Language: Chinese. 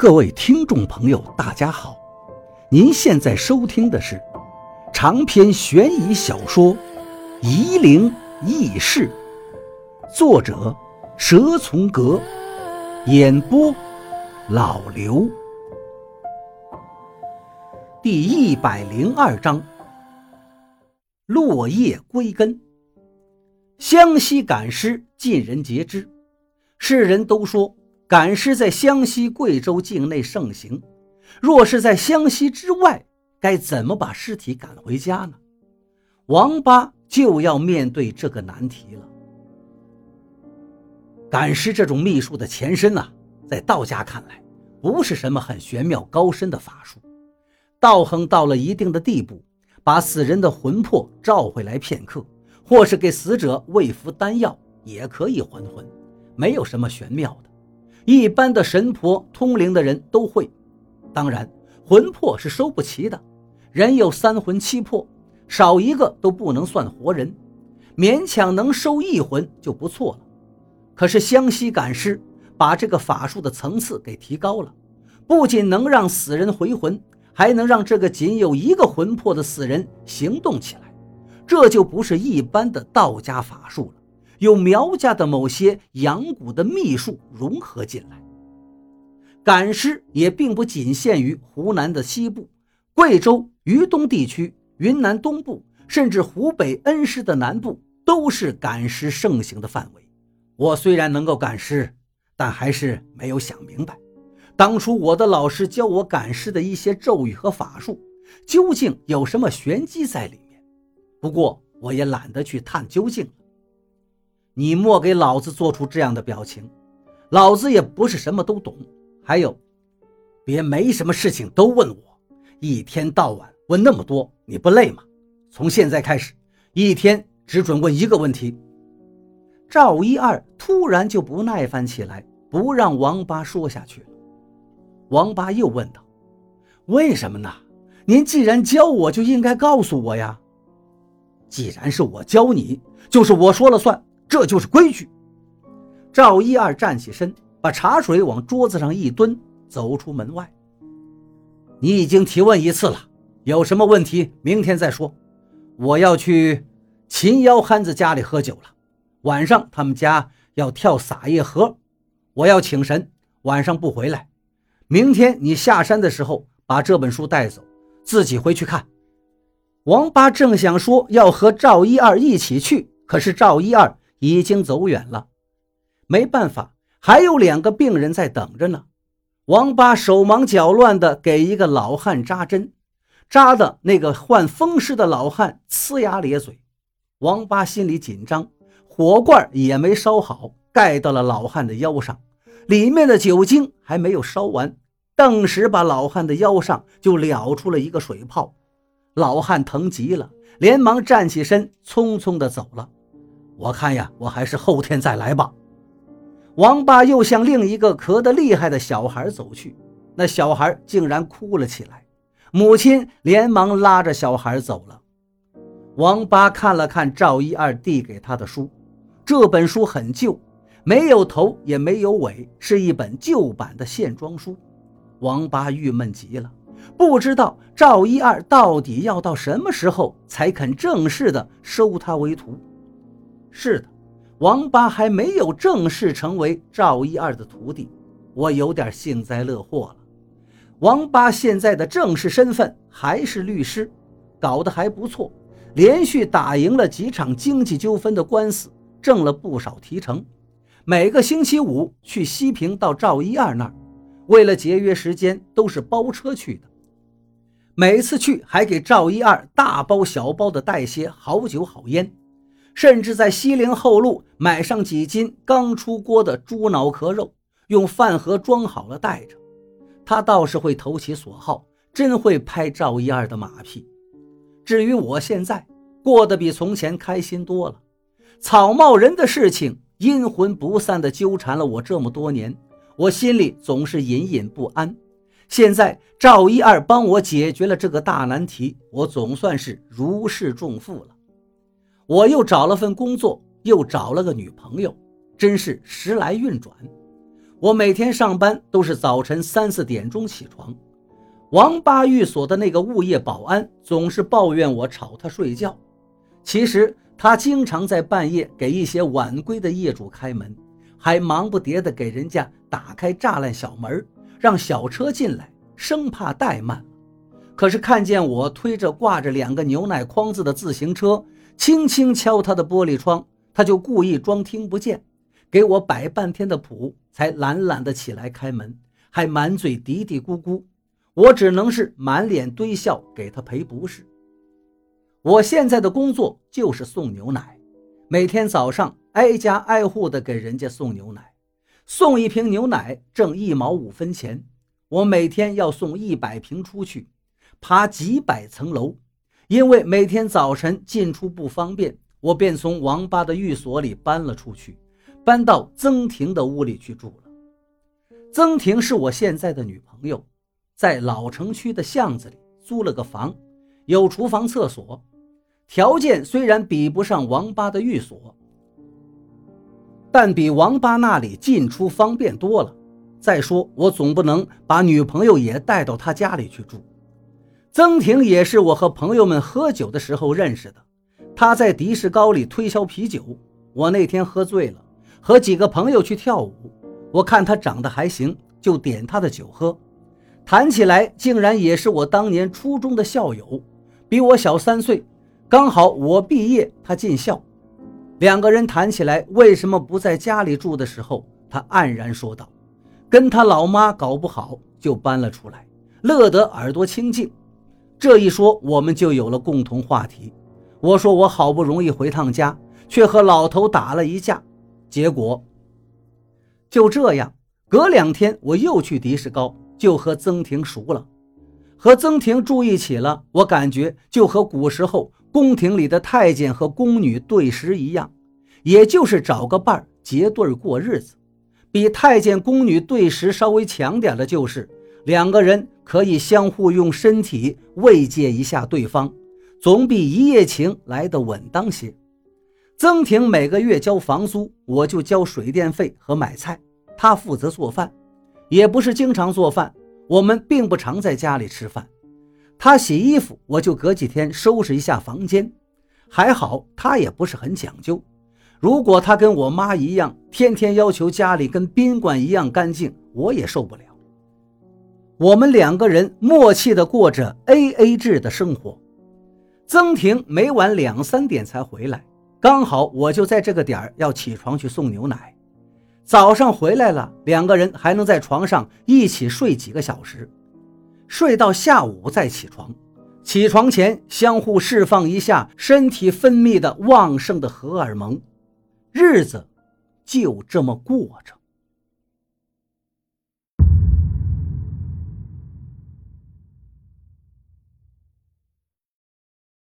各位听众朋友，大家好！您现在收听的是长篇悬疑小说《夷陵轶事》，作者蛇从阁，演播老刘。第一百零二章：落叶归根。湘西赶尸尽人皆知，世人都说。赶尸在湘西、贵州境内盛行，若是在湘西之外，该怎么把尸体赶回家呢？王八就要面对这个难题了。赶尸这种秘术的前身呢，在道家看来，不是什么很玄妙高深的法术。道行到了一定的地步，把死人的魂魄召回来片刻，或是给死者喂服丹药，也可以还魂，没有什么玄妙的。一般的神婆、通灵的人都会，当然魂魄是收不齐的。人有三魂七魄，少一个都不能算活人，勉强能收一魂就不错了。可是湘西赶尸把这个法术的层次给提高了，不仅能让死人回魂，还能让这个仅有一个魂魄的死人行动起来，这就不是一般的道家法术了。有苗家的某些养蛊的秘术融合进来，赶尸也并不仅限于湖南的西部、贵州渝东地区、云南东部，甚至湖北恩施的南部都是赶尸盛行的范围。我虽然能够赶尸，但还是没有想明白，当初我的老师教我赶尸的一些咒语和法术，究竟有什么玄机在里面。不过我也懒得去探究竟。你莫给老子做出这样的表情，老子也不是什么都懂。还有，别没什么事情都问我，一天到晚问那么多，你不累吗？从现在开始，一天只准问一个问题。赵一二突然就不耐烦起来，不让王八说下去了。王八又问道：“为什么呢？您既然教我，就应该告诉我呀。既然是我教你，就是我说了算。”这就是规矩。赵一二站起身，把茶水往桌子上一蹲，走出门外。你已经提问一次了，有什么问题明天再说。我要去秦妖憨子家里喝酒了，晚上他们家要跳撒夜河，我要请神，晚上不回来。明天你下山的时候把这本书带走，自己回去看。王八正想说要和赵一二一起去，可是赵一二。已经走远了，没办法，还有两个病人在等着呢。王八手忙脚乱地给一个老汉扎针，扎的那个患风湿的老汉呲牙咧嘴。王八心里紧张，火罐也没烧好，盖到了老汉的腰上，里面的酒精还没有烧完，顿时把老汉的腰上就燎出了一个水泡。老汉疼极了，连忙站起身，匆匆地走了。我看呀，我还是后天再来吧。王八又向另一个咳得厉害的小孩走去，那小孩竟然哭了起来。母亲连忙拉着小孩走了。王八看了看赵一二递给他的书，这本书很旧，没有头也没有尾，是一本旧版的线装书。王八郁闷极了，不知道赵一二到底要到什么时候才肯正式的收他为徒。是的，王八还没有正式成为赵一二的徒弟，我有点幸灾乐祸了。王八现在的正式身份还是律师，搞得还不错，连续打赢了几场经济纠纷的官司，挣了不少提成。每个星期五去西平到赵一二那儿，为了节约时间，都是包车去的。每次去还给赵一二大包小包的带些好酒好烟。甚至在西陵后路买上几斤刚出锅的猪脑壳肉，用饭盒装好了带着。他倒是会投其所好，真会拍赵一二的马屁。至于我现在过得比从前开心多了。草帽人的事情阴魂不散地纠缠了我这么多年，我心里总是隐隐不安。现在赵一二帮我解决了这个大难题，我总算是如释重负了。我又找了份工作，又找了个女朋友，真是时来运转。我每天上班都是早晨三四点钟起床。王八寓所的那个物业保安总是抱怨我吵他睡觉，其实他经常在半夜给一些晚归的业主开门，还忙不迭地给人家打开栅栏小门，让小车进来，生怕怠慢。可是看见我推着挂着两个牛奶筐子的自行车，轻轻敲他的玻璃窗，他就故意装听不见，给我摆半天的谱，才懒懒地起来开门，还满嘴嘀嘀咕咕。我只能是满脸堆笑给他赔不是。我现在的工作就是送牛奶，每天早上挨家挨户的给人家送牛奶，送一瓶牛奶挣一毛五分钱。我每天要送一百瓶出去，爬几百层楼。因为每天早晨进出不方便，我便从王八的寓所里搬了出去，搬到曾婷的屋里去住了。曾婷是我现在的女朋友。在老城区的巷子里租了个房，有厨房、厕所，条件虽然比不上王八的寓所，但比王八那里进出方便多了。再说，我总不能把女朋友也带到他家里去住。曾婷也是我和朋友们喝酒的时候认识的，她在迪士高里推销啤酒。我那天喝醉了，和几个朋友去跳舞，我看她长得还行，就点她的酒喝。谈起来，竟然也是我当年初中的校友，比我小三岁，刚好我毕业，他进校。两个人谈起来为什么不在家里住的时候，他黯然说道：“跟他老妈搞不好，就搬了出来，乐得耳朵清净。”这一说，我们就有了共同话题。我说我好不容易回趟家，却和老头打了一架，结果就这样。隔两天，我又去迪士高。就和曾婷熟了，和曾婷住一起了，我感觉就和古时候宫廷里的太监和宫女对食一样，也就是找个伴儿结对过日子。比太监宫女对食稍微强点的就是两个人可以相互用身体慰藉一下对方，总比一夜情来的稳当些。曾婷每个月交房租，我就交水电费和买菜，她负责做饭。也不是经常做饭，我们并不常在家里吃饭。她洗衣服，我就隔几天收拾一下房间。还好她也不是很讲究。如果她跟我妈一样，天天要求家里跟宾馆一样干净，我也受不了。我们两个人默契地过着 A A 制的生活。曾婷每晚两三点才回来，刚好我就在这个点儿要起床去送牛奶。早上回来了，两个人还能在床上一起睡几个小时，睡到下午再起床。起床前相互释放一下身体分泌的旺盛的荷尔蒙，日子就这么过着。